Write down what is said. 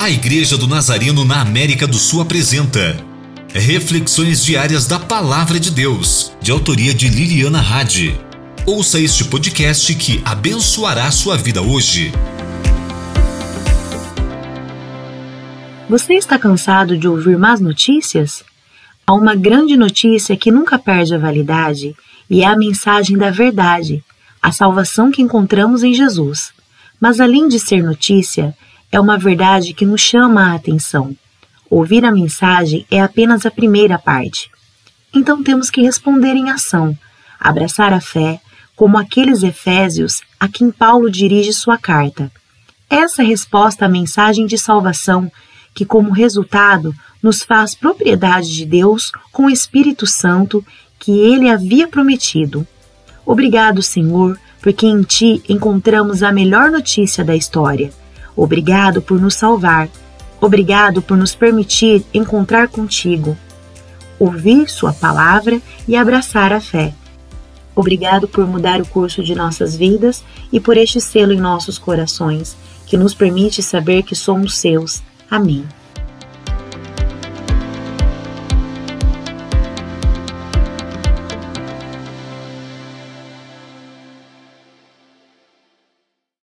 A Igreja do Nazareno na América do Sul apresenta Reflexões Diárias da Palavra de Deus, de autoria de Liliana Hadi. Ouça este podcast que abençoará sua vida hoje. Você está cansado de ouvir más notícias? Há uma grande notícia que nunca perde a validade e é a mensagem da verdade, a salvação que encontramos em Jesus. Mas além de ser notícia, é uma verdade que nos chama a atenção. Ouvir a mensagem é apenas a primeira parte. Então temos que responder em ação, abraçar a fé, como aqueles efésios a quem Paulo dirige sua carta. Essa resposta à mensagem de salvação, que como resultado nos faz propriedade de Deus com o Espírito Santo que ele havia prometido. Obrigado, Senhor, porque em ti encontramos a melhor notícia da história. Obrigado por nos salvar. Obrigado por nos permitir encontrar contigo, ouvir Sua palavra e abraçar a fé. Obrigado por mudar o curso de nossas vidas e por este selo em nossos corações, que nos permite saber que somos seus. Amém.